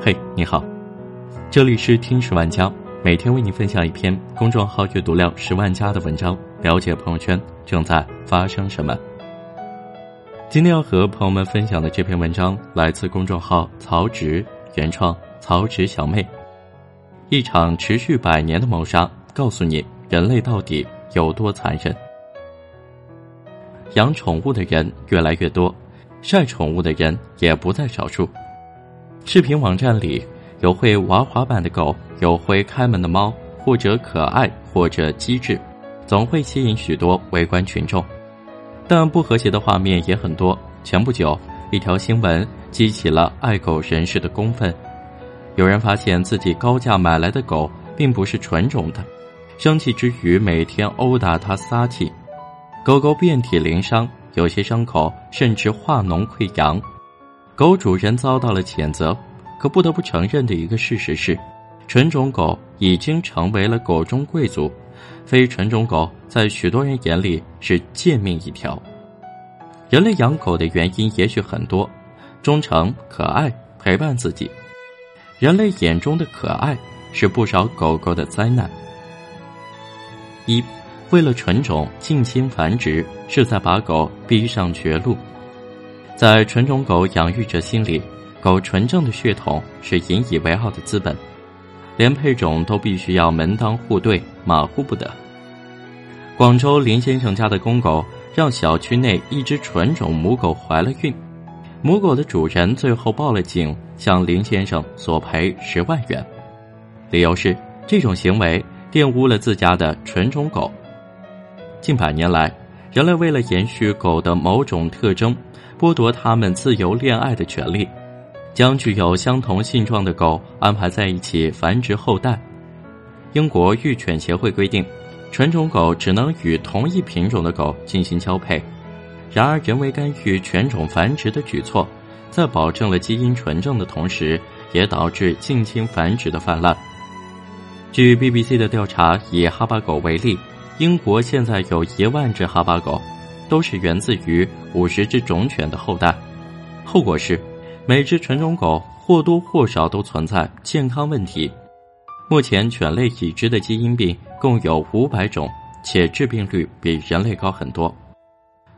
嘿，你好，这里是听十万加，每天为你分享一篇公众号阅读量十万加的文章，了解朋友圈正在发生什么。今天要和朋友们分享的这篇文章来自公众号曹植，原创曹植小妹。一场持续百年的谋杀，告诉你人类到底有多残忍。养宠物的人越来越多，晒宠物的人也不在少数。视频网站里有会玩滑板的狗，有会开门的猫，或者可爱，或者机智，总会吸引许多围观群众。但不和谐的画面也很多。前不久，一条新闻激起了爱狗人士的公愤。有人发现自己高价买来的狗并不是纯种的，生气之余每天殴打它撒气。狗狗遍体鳞伤，有些伤口甚至化脓溃疡，狗主人遭到了谴责。可不得不承认的一个事实是，纯种狗已经成为了狗中贵族，非纯种狗在许多人眼里是贱命一条。人类养狗的原因也许很多：忠诚、可爱、陪伴自己。人类眼中的可爱，是不少狗狗的灾难。一。为了纯种近亲繁殖，是在把狗逼上绝路。在纯种狗养育者心里，狗纯正的血统是引以为傲的资本，连配种都必须要门当户对，马虎不得。广州林先生家的公狗让小区内一只纯种母狗怀了孕，母狗的主人最后报了警，向林先生索赔十万元，理由是这种行为玷污了自家的纯种狗。近百年来，人类为了延续狗的某种特征，剥夺他们自由恋爱的权利，将具有相同性状的狗安排在一起繁殖后代。英国育犬协会规定，纯种狗只能与同一品种的狗进行交配。然而，人为干预犬种繁殖的举措，在保证了基因纯正的同时，也导致近亲繁殖的泛滥。据 BBC 的调查，以哈巴狗为例。英国现在有一万只哈巴狗，都是源自于五十只种犬的后代。后果是，每只纯种狗或多或少都存在健康问题。目前，犬类已知的基因病共有五百种，且致病率比人类高很多。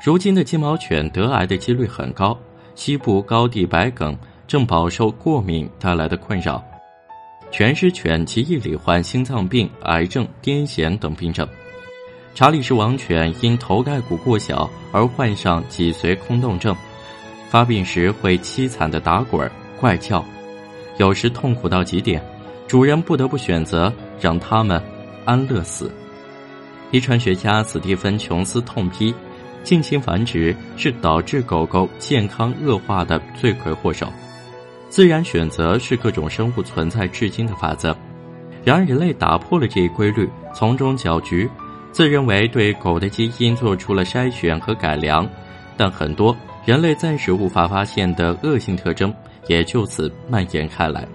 如今的金毛犬得癌的几率很高，西部高地白梗正饱受过敏带来的困扰。全狮犬极易罹患心脏病、癌症、癫痫等病症。查理士王犬因头盖骨过小而患上脊髓空洞症，发病时会凄惨的打滚、怪叫，有时痛苦到极点，主人不得不选择让它们安乐死。遗传学家斯蒂芬·琼斯痛批，近亲繁殖是导致狗狗健康恶化的罪魁祸首。自然选择是各种生物存在至今的法则，然而人类打破了这一规律，从中搅局。自认为对狗的基因做出了筛选和改良，但很多人类暂时无法发现的恶性特征也就此蔓延开来。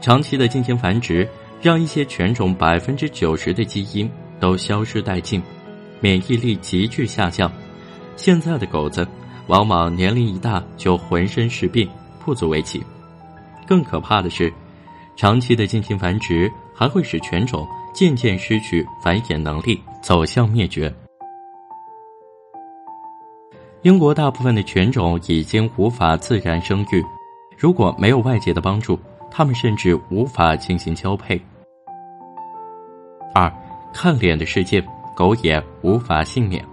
长期的进行繁殖让一些犬种百分之九十的基因都消失殆尽，免疫力急剧下降。现在的狗子往往年龄一大就浑身是病，不足为奇。更可怕的是，长期的进行繁殖还会使犬种。渐渐失去繁衍能力，走向灭绝。英国大部分的犬种已经无法自然生育，如果没有外界的帮助，它们甚至无法进行交配。二，看脸的世界，狗也无法幸免。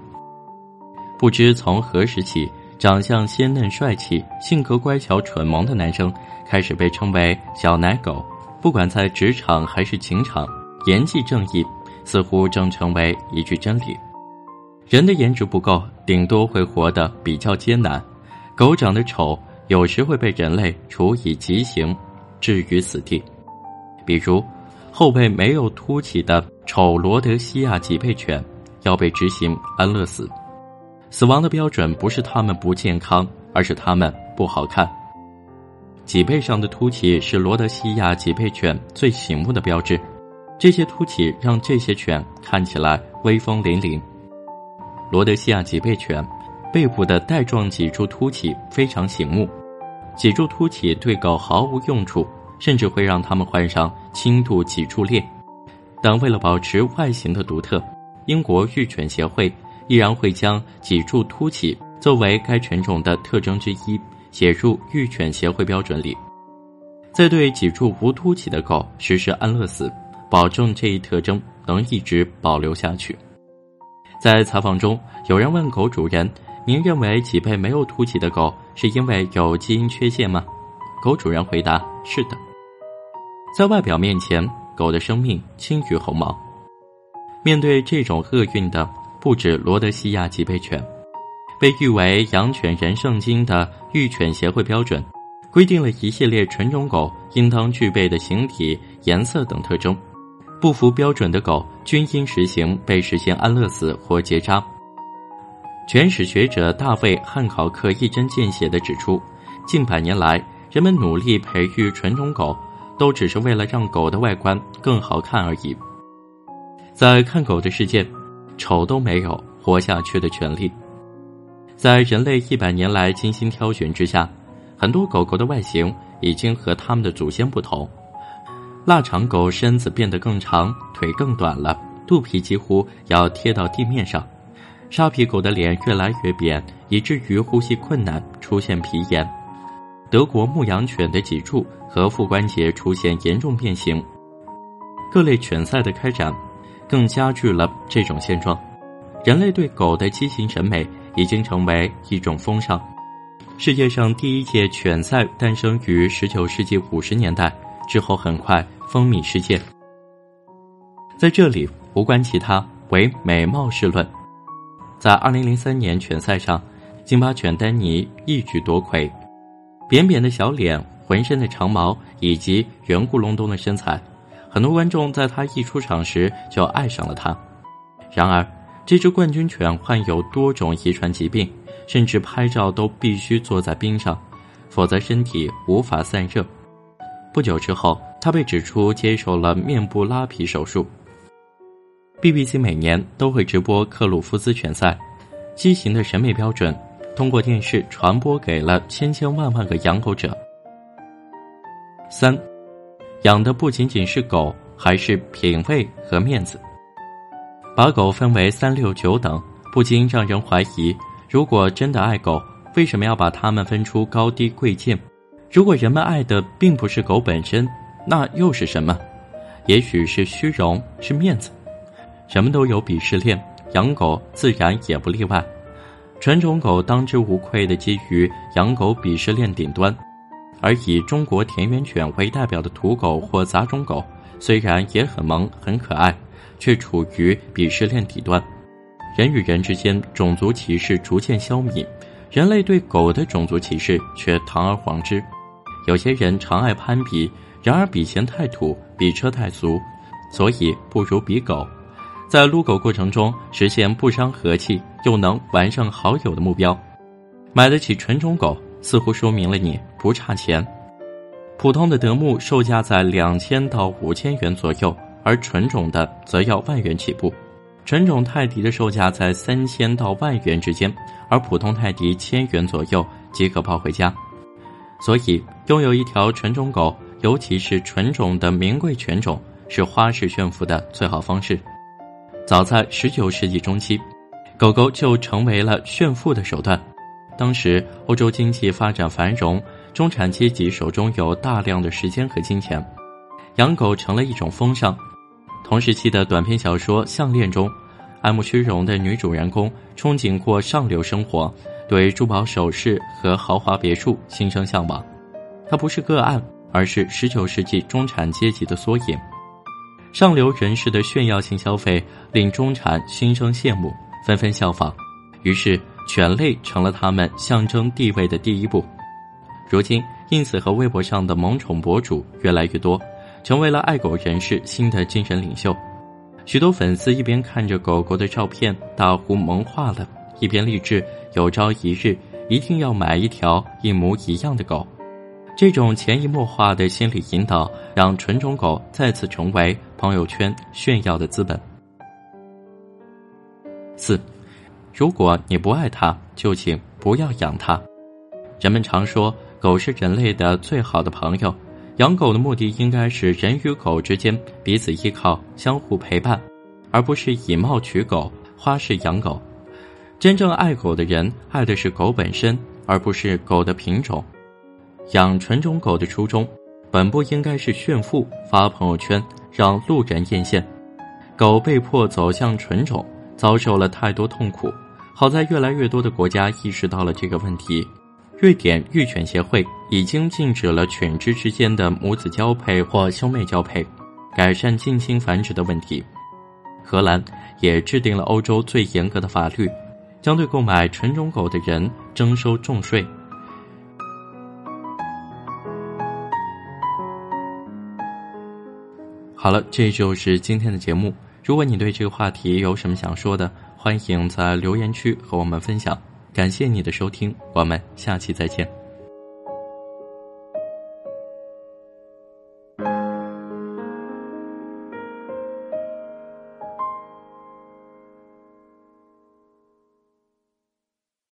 不知从何时起，长相鲜嫩帅气、性格乖巧蠢萌的男生开始被称为“小奶狗”，不管在职场还是情场。颜值正义似乎正成为一句真理。人的颜值不够，顶多会活得比较艰难。狗长得丑，有时会被人类处以极刑，置于死地。比如，后背没有凸起的丑罗德西亚脊背犬，要被执行安乐死。死亡的标准不是它们不健康，而是它们不好看。脊背上的凸起是罗德西亚脊背犬最醒目的标志。这些凸起让这些犬看起来威风凛凛。罗德西亚脊背犬背部的带状脊柱凸起非常醒目，脊柱凸起对狗毫无用处，甚至会让它们患上轻度脊柱裂。但为了保持外形的独特，英国育犬协会依然会将脊柱凸起作为该犬种的特征之一写入育犬协会标准里。在对脊柱无凸起的狗实施安乐死，保证这一特征能一直保留下去。在采访中，有人问狗主人：“您认为脊背没有凸起的狗是因为有基因缺陷吗？”狗主人回答：“是的。”在外表面前。狗的生命轻于鸿毛。面对这种厄运的，不止罗德西亚脊背犬，被誉为“养犬人圣经”的育犬协会标准，规定了一系列纯种狗应当具备的形体、颜色等特征。不符标准的狗均应实行被实现安乐死或结扎。犬史学者大卫·汉考克一针见血地指出，近百年来，人们努力培育纯种狗。都只是为了让狗的外观更好看而已。在看狗的世界，丑都没有活下去的权利。在人类一百年来精心挑选之下，很多狗狗的外形已经和它们的祖先不同。腊肠狗身子变得更长，腿更短了，肚皮几乎要贴到地面上。沙皮狗的脸越来越扁，以至于呼吸困难，出现皮炎。德国牧羊犬的脊柱和腹关节出现严重变形，各类犬赛的开展，更加剧了这种现状。人类对狗的畸形审美已经成为一种风尚。世界上第一届犬赛诞生于十九世纪五十年代，之后很快风靡世界。在这里，无关其他，唯美貌是论。在二零零三年犬赛上，金巴犬丹尼一举夺魁。扁扁的小脸，浑身的长毛，以及圆咕隆咚的身材，很多观众在他一出场时就爱上了他。然而，这只冠军犬患有多种遗传疾病，甚至拍照都必须坐在冰上，否则身体无法散热。不久之后，他被指出接受了面部拉皮手术。BBC 每年都会直播克鲁夫斯犬赛，畸形的审美标准。通过电视传播给了千千万万个养狗者。三，养的不仅仅是狗，还是品味和面子。把狗分为三六九等，不禁让人怀疑：如果真的爱狗，为什么要把它们分出高低贵贱？如果人们爱的并不是狗本身，那又是什么？也许是虚荣，是面子。什么都有鄙视链，养狗自然也不例外。纯种狗当之无愧地基于养狗鄙视链顶端，而以中国田园犬为代表的土狗或杂种狗，虽然也很萌很可爱，却处于鄙视链底端。人与人之间种族歧视逐渐消弭，人类对狗的种族歧视却堂而皇之。有些人常爱攀比，然而比钱太土，比车太俗，所以不如比狗。在撸狗过程中实现不伤和气又能玩上好友的目标，买得起纯种狗似乎说明了你不差钱。普通的德牧售价在两千到五千元左右，而纯种的则要万元起步。纯种泰迪的售价在三千到万元之间，而普通泰迪千元左右即可抱回家。所以，拥有一条纯种狗，尤其是纯种的名贵犬种，是花式炫富的最好方式。早在十九世纪中期，狗狗就成为了炫富的手段。当时欧洲经济发展繁荣，中产阶级手中有大量的时间和金钱，养狗成了一种风尚。同时期的短篇小说《项链》中，爱慕虚荣的女主人公憧憬过上流生活，对珠宝首饰和豪华别墅心生向往。她不是个案，而是十九世纪中产阶级的缩影。上流人士的炫耀性消费令中产心生羡慕，纷纷效仿，于是犬类成了他们象征地位的第一步。如今，ins 和微博上的萌宠博主越来越多，成为了爱狗人士新的精神领袖。许多粉丝一边看着狗狗的照片大呼萌化了，一边立志有朝一日一定要买一条一模一样的狗。这种潜移默化的心理引导，让纯种狗再次成为朋友圈炫耀的资本。四，如果你不爱它，就请不要养它。人们常说狗是人类的最好的朋友。养狗的目的应该是人与狗之间彼此依靠、相互陪伴，而不是以貌取狗、花式养狗。真正爱狗的人，爱的是狗本身，而不是狗的品种。养纯种狗的初衷，本不应该是炫富、发朋友圈，让路人艳羡。狗被迫走向纯种，遭受了太多痛苦。好在越来越多的国家意识到了这个问题。瑞典育犬协会已经禁止了犬只之间的母子交配或兄妹交配，改善近亲繁殖的问题。荷兰也制定了欧洲最严格的法律，将对购买纯种狗的人征收重税。好了，这就是今天的节目。如果你对这个话题有什么想说的，欢迎在留言区和我们分享。感谢你的收听，我们下期再见。